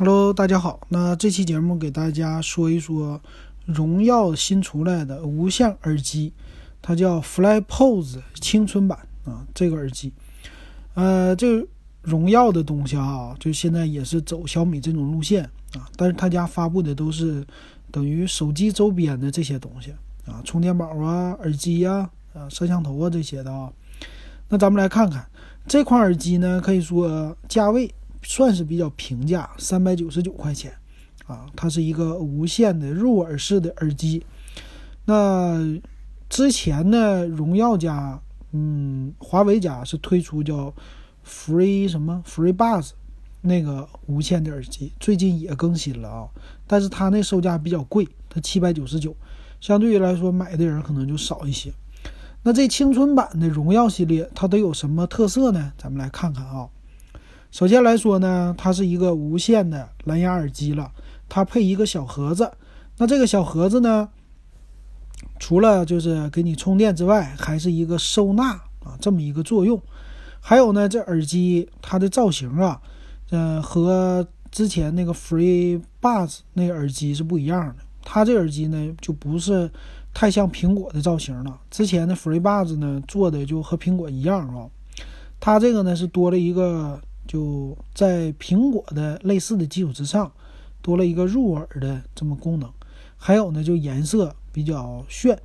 Hello，大家好。那这期节目给大家说一说荣耀新出来的无线耳机，它叫 FlyPose 青春版啊。这个耳机，呃，这荣耀的东西啊，就现在也是走小米这种路线啊。但是他家发布的都是等于手机周边的这些东西啊，充电宝啊、耳机呀、啊摄像头啊这些的啊。那咱们来看看这款耳机呢，可以说价位。算是比较平价，三百九十九块钱，啊，它是一个无线的入耳式的耳机。那之前呢，荣耀家，嗯，华为家是推出叫 Free 什么 Free Buds 那个无线的耳机，最近也更新了啊，但是它那售价比较贵，它七百九十九，相对于来说买的人可能就少一些。那这青春版的荣耀系列，它都有什么特色呢？咱们来看看啊。首先来说呢，它是一个无线的蓝牙耳机了，它配一个小盒子。那这个小盒子呢，除了就是给你充电之外，还是一个收纳啊这么一个作用。还有呢，这耳机它的造型啊，嗯，和之前那个 Free Buds 那耳机是不一样的。它这耳机呢，就不是太像苹果的造型了。之前的 Free Buds 呢，做的就和苹果一样啊。它这个呢，是多了一个。就在苹果的类似的基础之上，多了一个入耳的这么功能，还有呢，就颜色比较炫，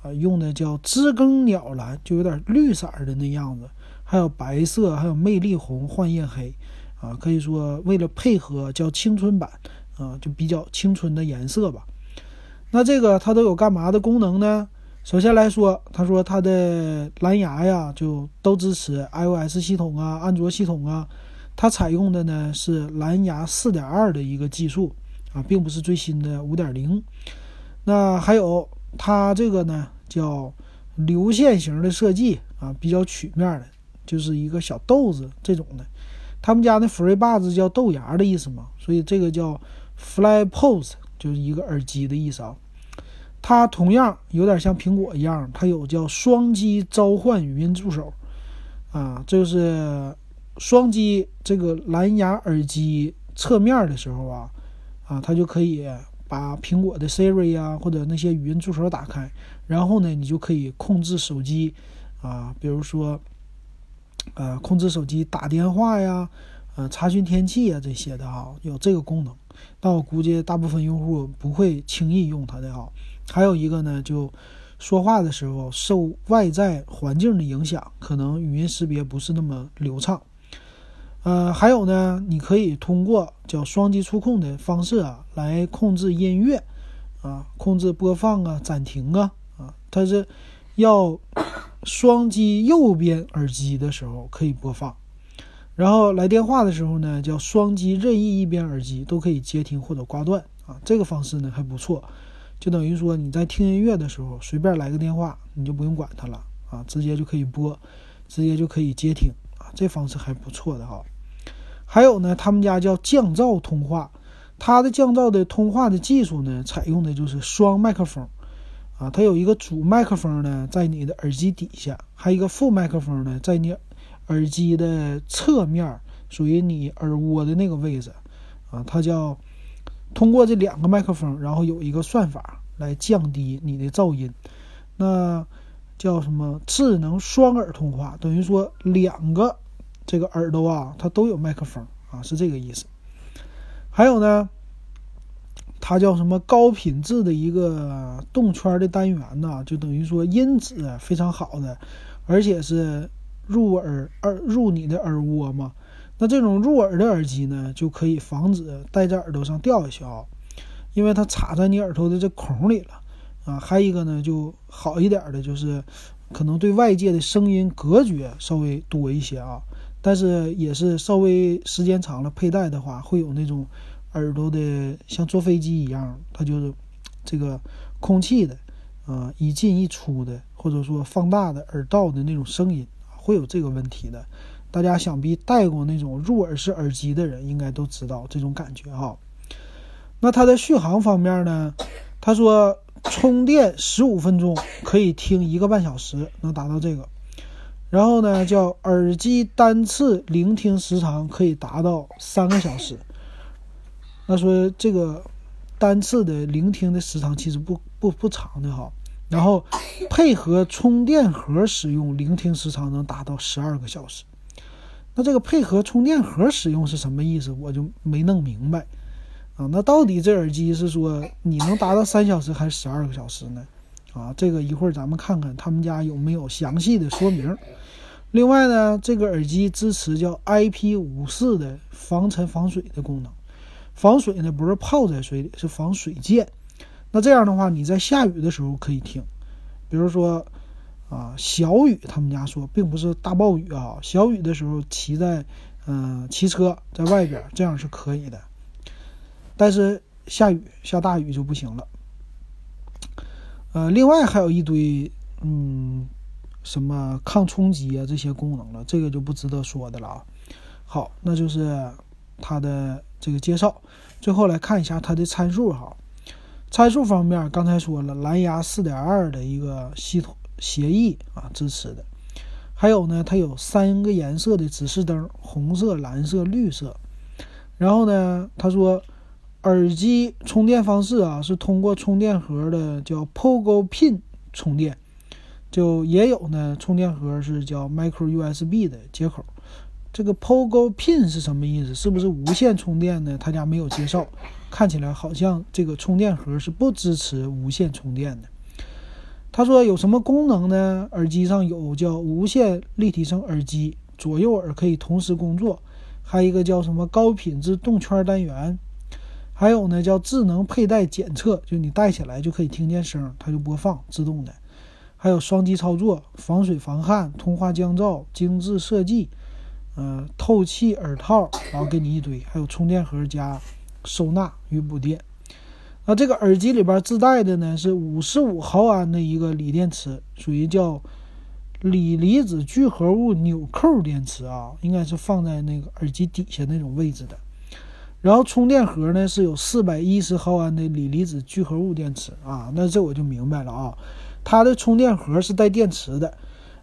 啊，用的叫知更鸟蓝，就有点绿色的那样子，还有白色，还有魅力红、幻夜黑，啊，可以说为了配合叫青春版，啊，就比较青春的颜色吧。那这个它都有干嘛的功能呢？首先来说，他说它的蓝牙呀，就都支持 iOS 系统啊、安卓系统啊。它采用的呢是蓝牙4.2的一个技术啊，并不是最新的5.0。那还有它这个呢叫流线型的设计啊，比较曲面的，就是一个小豆子这种的。他们家那 FreeBuds 叫豆芽的意思嘛，所以这个叫 FlyPose 就是一个耳机的意思啊。它同样有点像苹果一样，它有叫双击召唤语音助手，啊，就是双击这个蓝牙耳机侧面的时候啊，啊，它就可以把苹果的 Siri 啊或者那些语音助手打开，然后呢，你就可以控制手机，啊，比如说，呃，控制手机打电话呀，呃，查询天气啊这些的哈，有这个功能。但我估计大部分用户不会轻易用它的哈。还有一个呢，就说话的时候受外在环境的影响，可能语音识别不是那么流畅。呃，还有呢，你可以通过叫双击触控的方式啊，来控制音乐啊，控制播放啊、暂停啊啊。它是要双击右边耳机的时候可以播放，然后来电话的时候呢，叫双击任意一边耳机都可以接听或者挂断啊。这个方式呢还不错。就等于说你在听音乐的时候，随便来个电话，你就不用管它了啊，直接就可以播，直接就可以接听啊，这方式还不错的哈。还有呢，他们家叫降噪通话，它的降噪的通话的技术呢，采用的就是双麦克风啊，它有一个主麦克风呢在你的耳机底下，还有一个副麦克风呢在你耳机的侧面，属于你耳蜗的那个位置啊，它叫。通过这两个麦克风，然后有一个算法来降低你的噪音，那叫什么智能双耳通话？等于说两个这个耳朵啊，它都有麦克风啊，是这个意思。还有呢，它叫什么高品质的一个动圈的单元呢？就等于说音质非常好的，而且是入耳耳入你的耳蜗嘛。那这种入耳的耳机呢，就可以防止戴在耳朵上掉下去啊，因为它插在你耳朵的这孔里了啊。还有一个呢，就好一点的，就是可能对外界的声音隔绝稍微多一些啊。但是也是稍微时间长了佩戴的话，会有那种耳朵的像坐飞机一样，它就是这个空气的啊一进一出的，或者说放大的耳道的那种声音，会有这个问题的。大家想必戴过那种入耳式耳机的人，应该都知道这种感觉哈。那它的续航方面呢？他说充电十五分钟可以听一个半小时，能达到这个。然后呢，叫耳机单次聆听时长可以达到三个小时。那说这个单次的聆听的时长其实不不不长的哈。然后配合充电盒使用，聆听时长能达到十二个小时。那这个配合充电盒使用是什么意思？我就没弄明白啊。那到底这耳机是说你能达到三小时还是十二个小时呢？啊，这个一会儿咱们看看他们家有没有详细的说明。另外呢，这个耳机支持叫 IP 五四的防尘防水的功能。防水呢，不是泡在水里，是防水溅。那这样的话，你在下雨的时候可以听，比如说，啊，小雨，他们家说并不是大暴雨啊，小雨的时候骑在，嗯，骑车在外边，这样是可以的。但是下雨下大雨就不行了。呃，另外还有一堆，嗯，什么抗冲击啊这些功能了，这个就不值得说的了啊。好，那就是它的这个介绍。最后来看一下它的参数哈。参数方面，刚才说了，蓝牙4.2的一个系统协议啊支持的，还有呢，它有三个颜色的指示灯，红色、蓝色、绿色。然后呢，他说耳机充电方式啊是通过充电盒的叫 Pogo Pin 充电，就也有呢充电盒是叫 Micro USB 的接口。这个 Pogo Pin 是什么意思？是不是无线充电呢？他家没有介绍。看起来好像这个充电盒是不支持无线充电的。他说有什么功能呢？耳机上有叫无线立体声耳机，左右耳可以同时工作，还有一个叫什么高品质动圈单元，还有呢叫智能佩戴检测，就你戴起来就可以听见声，它就播放自动的。还有双击操作，防水防汗，通话降噪，精致设计，嗯，透气耳套，然后给你一堆，还有充电盒加。收纳与补电，那这个耳机里边自带的呢是五十五毫安的一个锂电池，属于叫锂离子聚合物纽扣电池啊，应该是放在那个耳机底下那种位置的。然后充电盒呢是有四百一十毫安的锂离子聚合物电池啊，那这我就明白了啊，它的充电盒是带电池的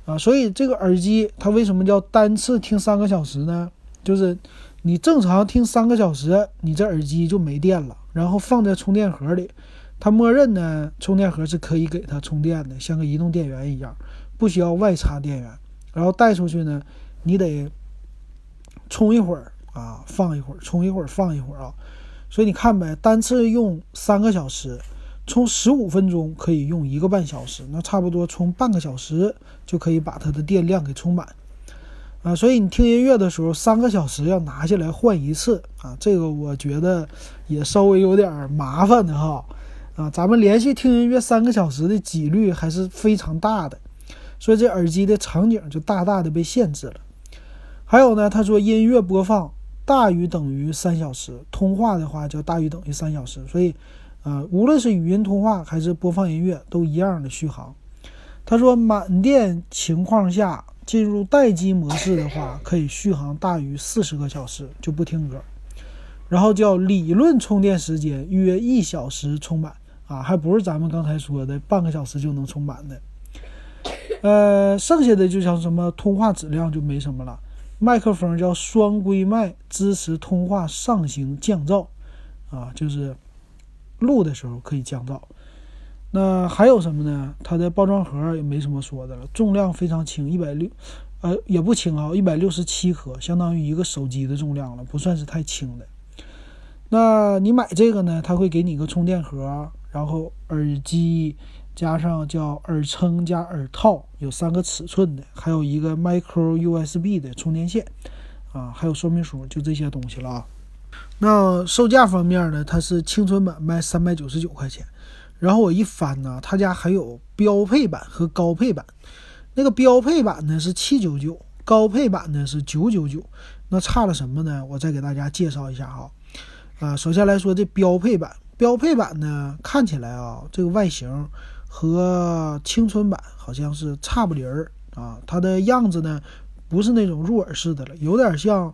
啊，所以这个耳机它为什么叫单次听三个小时呢？就是。你正常听三个小时，你这耳机就没电了，然后放在充电盒里，它默认呢，充电盒是可以给它充电的，像个移动电源一样，不需要外插电源。然后带出去呢，你得充一会儿啊，放一会儿，充一会儿，放一会儿啊。所以你看呗，单次用三个小时，充十五分钟可以用一个半小时，那差不多充半个小时就可以把它的电量给充满。啊，所以你听音乐的时候，三个小时要拿下来换一次啊，这个我觉得也稍微有点麻烦的哈。啊，咱们连续听音乐三个小时的几率还是非常大的，所以这耳机的场景就大大的被限制了。还有呢，他说音乐播放大于等于三小时，通话的话就大于等于三小时，所以，呃，无论是语音通话还是播放音乐都一样的续航。他说满电情况下。进入待机模式的话，可以续航大于四十个小时就不听歌，然后叫理论充电时间约一小时充满啊，还不是咱们刚才说的半个小时就能充满的。呃，剩下的就像什么通话质量就没什么了，麦克风叫双归麦，支持通话上行降噪啊，就是录的时候可以降噪。那还有什么呢？它的包装盒也没什么说的了，重量非常轻，一百六，呃，也不轻啊，一百六十七克，相当于一个手机的重量了，不算是太轻的。那你买这个呢？它会给你个充电盒，然后耳机加上叫耳撑加耳套，有三个尺寸的，还有一个 micro USB 的充电线，啊，还有说明书，就这些东西了啊。那售价方面呢？它是青春版卖三百九十九块钱。然后我一翻呢，他家还有标配版和高配版。那个标配版呢是七九九，高配版呢是九九九。那差了什么呢？我再给大家介绍一下哈。啊，首先来说这标配版，标配版呢看起来啊，这个外形和青春版好像是差不离儿啊。它的样子呢不是那种入耳式的了，有点像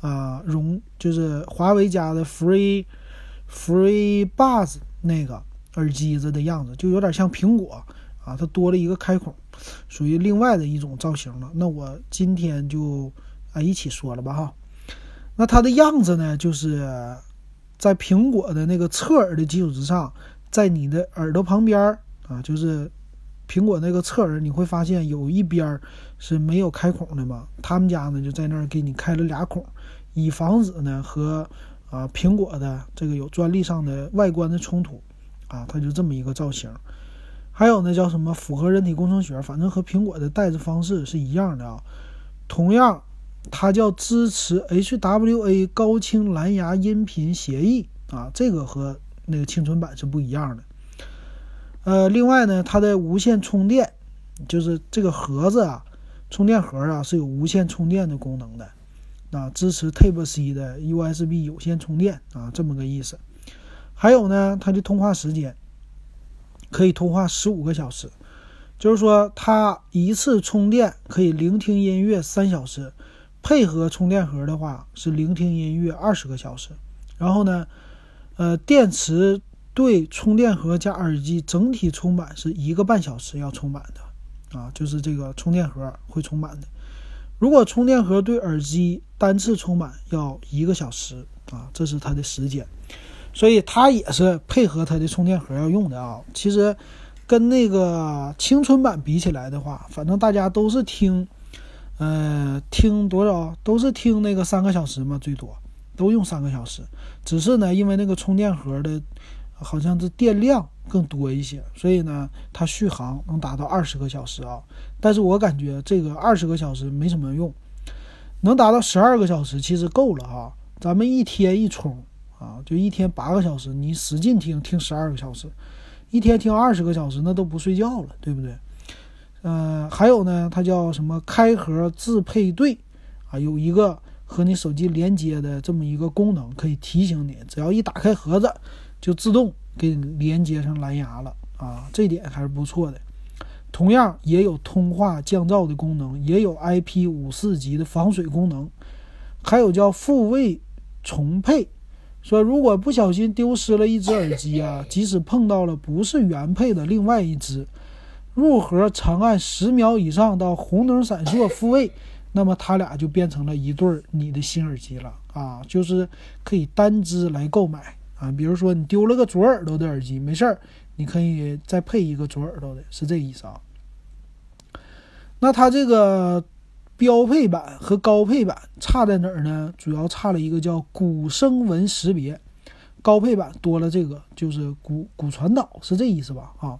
啊荣，就是华为家的 Free Free Buds 那个。耳机子的样子就有点像苹果啊，它多了一个开孔，属于另外的一种造型了。那我今天就啊一起说了吧哈。那它的样子呢，就是在苹果的那个侧耳的基础之上，在你的耳朵旁边儿啊，就是苹果那个侧耳，你会发现有一边儿是没有开孔的嘛。他们家呢就在那儿给你开了俩孔，以防止呢和啊苹果的这个有专利上的外观的冲突啊，它就这么一个造型。还有呢叫什么符合人体工程学，反正和苹果的戴着方式是一样的啊。同样，它叫支持 HWA 高清蓝牙音频协议啊，这个和那个青春版是不一样的。呃，另外呢，它的无线充电，就是这个盒子啊，充电盒啊是有无线充电的功能的，啊，支持 Type C 的 USB 有线充电啊，这么个意思。还有呢，它的通话时间可以通话十五个小时，就是说它一次充电可以聆听音乐三小时，配合充电盒的话是聆听音乐二十个小时。然后呢，呃，电池。对充电盒加耳机整体充满是一个半小时要充满的，啊，就是这个充电盒会充满的。如果充电盒对耳机单次充满要一个小时，啊，这是它的时间。所以它也是配合它的充电盒要用的啊。其实跟那个青春版比起来的话，反正大家都是听，呃，听多少都是听那个三个小时嘛，最多都用三个小时。只是呢，因为那个充电盒的。好像是电量更多一些，所以呢，它续航能达到二十个小时啊。但是我感觉这个二十个小时没什么用，能达到十二个小时其实够了哈。咱们一天一充啊，就一天八个小时，你使劲听听十二个小时，一天听二十个小时，那都不睡觉了，对不对？嗯，还有呢，它叫什么开盒自配对啊，有一个和你手机连接的这么一个功能，可以提醒你，只要一打开盒子。就自动给你连接上蓝牙了啊，这点还是不错的。同样也有通话降噪的功能，也有 IP 五四级的防水功能，还有叫复位重配。说如果不小心丢失了一只耳机啊，即使碰到了不是原配的另外一只，入盒长按十秒以上到红灯闪烁复位，那么它俩就变成了一对儿你的新耳机了啊，就是可以单只来购买。啊，比如说你丢了个左耳朵的耳机，没事儿，你可以再配一个左耳朵的，是这意思啊。那它这个标配版和高配版差在哪儿呢？主要差了一个叫骨声纹识别，高配版多了这个，就是骨骨传导，是这意思吧？啊，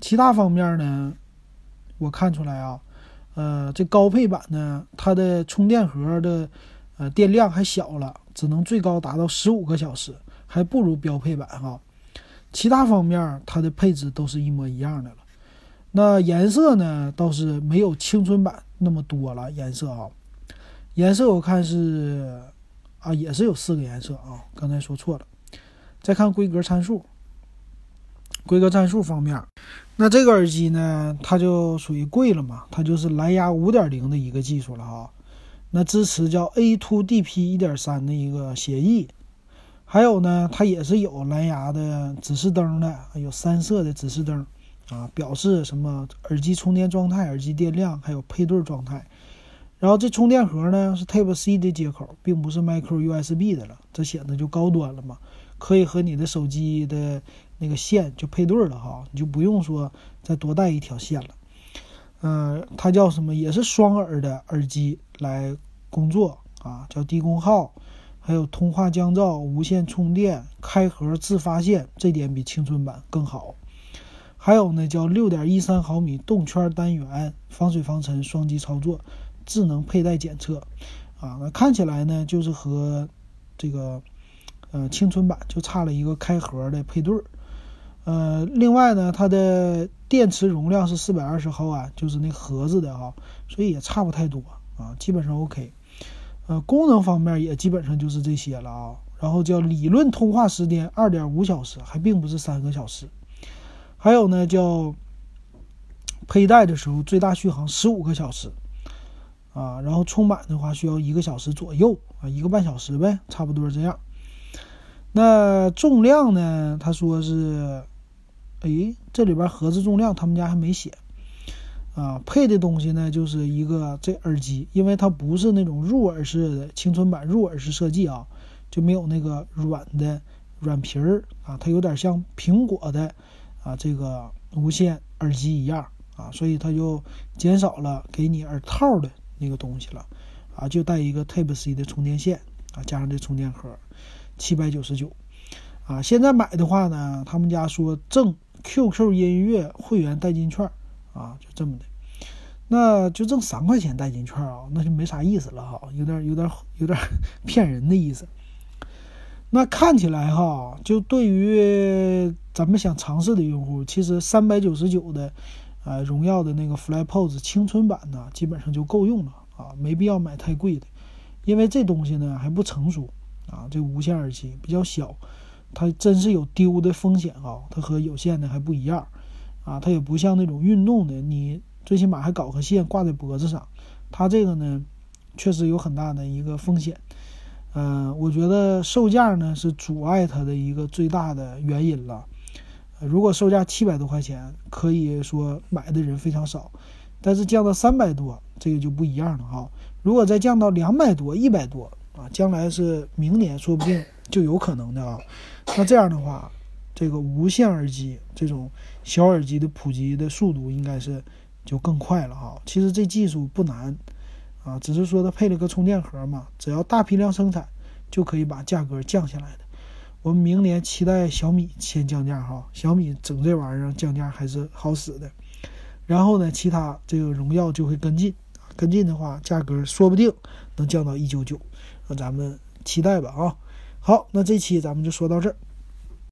其他方面呢，我看出来啊，呃，这高配版呢，它的充电盒的呃电量还小了，只能最高达到十五个小时。还不如标配版哈，其他方面它的配置都是一模一样的了。那颜色呢，倒是没有青春版那么多了颜色啊。颜色我看是啊，也是有四个颜色啊，刚才说错了。再看规格参数，规格参数方面，那这个耳机呢，它就属于贵了嘛，它就是蓝牙五点零的一个技术了哈。那支持叫 A to D P 一点三的一个协议。还有呢，它也是有蓝牙的指示灯的，有三色的指示灯，啊，表示什么耳机充电状态、耳机电量，还有配对状态。然后这充电盒呢是 Type C 的接口，并不是 Micro USB 的了，这显得就高端了嘛，可以和你的手机的那个线就配对了哈，你就不用说再多带一条线了。嗯，它叫什么？也是双耳的耳机来工作啊，叫低功耗。还有通话降噪、无线充电、开盒自发线，这点比青春版更好。还有呢，叫六点一三毫米动圈单元，防水防尘，双击操作，智能佩戴检测。啊，那看起来呢，就是和这个呃青春版就差了一个开盒的配对儿。呃，另外呢，它的电池容量是四百二十毫安，就是那盒子的哈，所以也差不太多啊，基本上 OK。呃，功能方面也基本上就是这些了啊。然后叫理论通话时间二点五小时，还并不是三个小时。还有呢，叫佩戴的时候最大续航十五个小时啊。然后充满的话需要一个小时左右啊，一个半小时呗，差不多这样。那重量呢？他说是，哎，这里边盒子重量他们家还没写。啊，配的东西呢，就是一个这耳机，因为它不是那种入耳式的青春版入耳式设计啊，就没有那个软的软皮儿啊，它有点像苹果的啊这个无线耳机一样啊，所以它就减少了给你耳套的那个东西了啊，就带一个 Type C 的充电线啊，加上这充电盒，七百九十九啊。现在买的话呢，他们家说赠 QQ 音乐会员代金券啊，就这么的。那就挣三块钱代金券啊，那就没啥意思了哈，有点有点有点 骗人的意思。那看起来哈，就对于咱们想尝试的用户，其实三百九十九的，呃，荣耀的那个 FlyPods 青春版呢，基本上就够用了啊，没必要买太贵的，因为这东西呢还不成熟啊，这无线耳机比较小，它真是有丢的风险啊，它和有线的还不一样啊，它也不像那种运动的你。最起码还搞个线挂在脖子上，它这个呢，确实有很大的一个风险。嗯，我觉得售价呢是阻碍它的一个最大的原因了。如果售价七百多块钱，可以说买的人非常少，但是降到三百多，这个就不一样了哈。如果再降到两百多、一百多啊，将来是明年说不定就有可能的啊。那这样的话，这个无线耳机这种小耳机的普及的速度应该是。就更快了哈，其实这技术不难，啊，只是说它配了个充电盒嘛，只要大批量生产，就可以把价格降下来的。我们明年期待小米先降价哈，小米整这玩意儿降价还是好使的。然后呢，其他这个荣耀就会跟进，跟进的话，价格说不定能降到一九九，那咱们期待吧啊。好，那这期咱们就说到这儿。